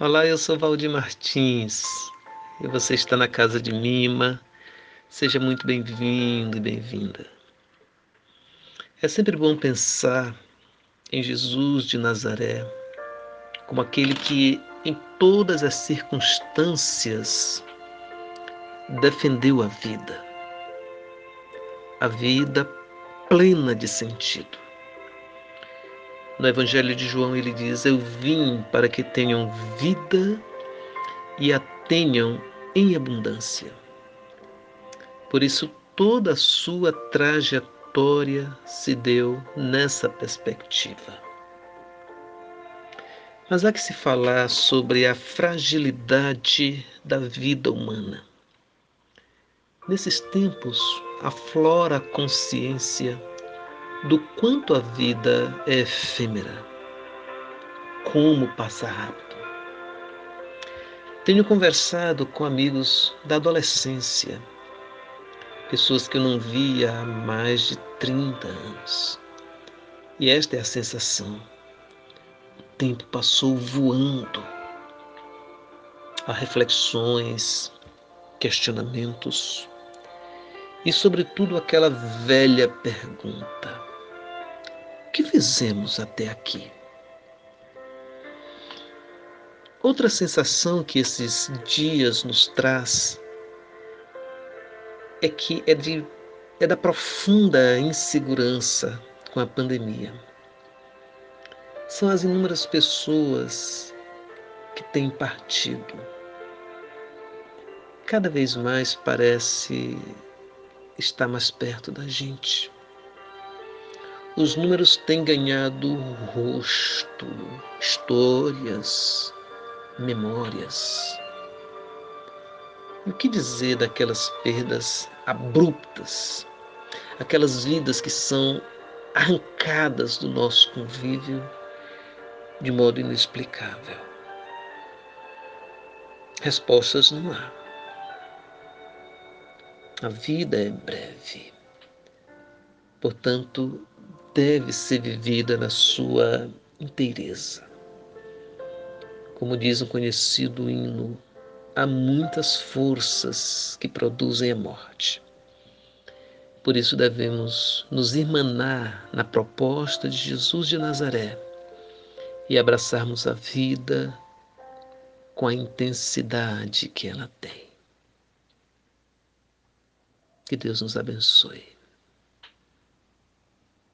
Olá, eu sou Valdir Martins e você está na casa de Mima. Seja muito bem-vindo e bem-vinda. É sempre bom pensar em Jesus de Nazaré como aquele que, em todas as circunstâncias, defendeu a vida, a vida plena de sentido no Evangelho de João ele diz: Eu vim para que tenham vida e a tenham em abundância. Por isso, toda a sua trajetória se deu nessa perspectiva. Mas há que se falar sobre a fragilidade da vida humana. Nesses tempos, aflora a consciência do quanto a vida é efêmera, como passa rápido. Tenho conversado com amigos da adolescência, pessoas que eu não via há mais de 30 anos. E esta é a sensação. O tempo passou voando. Há reflexões, questionamentos e, sobretudo, aquela velha pergunta: que fizemos até aqui? Outra sensação que esses dias nos traz é que é, de, é da profunda insegurança com a pandemia. São as inúmeras pessoas que têm partido. Cada vez mais parece estar mais perto da gente os números têm ganhado rosto, histórias, memórias. E o que dizer daquelas perdas abruptas, aquelas vidas que são arrancadas do nosso convívio de modo inexplicável? Respostas não há. A vida é breve. Portanto, deve ser vivida na sua inteireza. Como diz um conhecido hino, há muitas forças que produzem a morte. Por isso devemos nos irmanar na proposta de Jesus de Nazaré e abraçarmos a vida com a intensidade que ela tem. Que Deus nos abençoe.